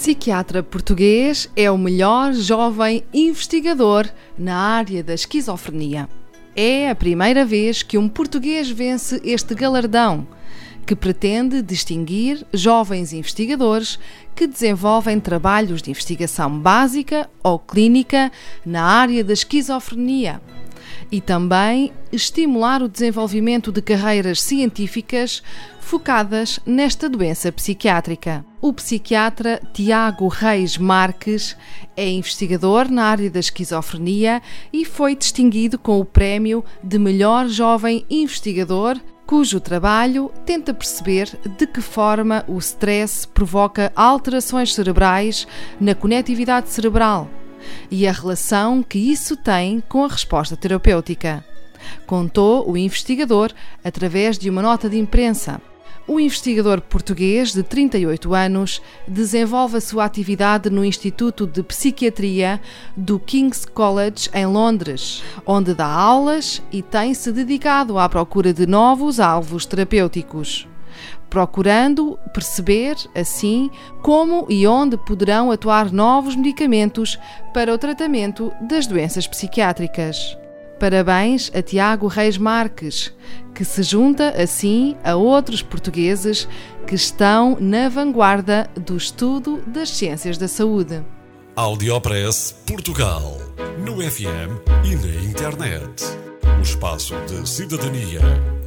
Psiquiatra português é o melhor jovem investigador na área da esquizofrenia. É a primeira vez que um português vence este galardão, que pretende distinguir jovens investigadores que desenvolvem trabalhos de investigação básica ou clínica na área da esquizofrenia e também estimular o desenvolvimento de carreiras científicas focadas nesta doença psiquiátrica. O psiquiatra Tiago Reis Marques é investigador na área da esquizofrenia e foi distinguido com o prémio de melhor jovem investigador cujo trabalho tenta perceber de que forma o stress provoca alterações cerebrais na conectividade cerebral e a relação que isso tem com a resposta terapêutica. Contou o investigador através de uma nota de imprensa. O investigador português de 38 anos desenvolve a sua atividade no Instituto de Psiquiatria do King's College em Londres, onde dá aulas e tem-se dedicado à procura de novos alvos terapêuticos procurando perceber, assim, como e onde poderão atuar novos medicamentos para o tratamento das doenças psiquiátricas. Parabéns a Tiago Reis Marques, que se junta assim a outros portugueses que estão na vanguarda do estudo das ciências da saúde. Audiopress Portugal. No FM e na internet. O espaço de cidadania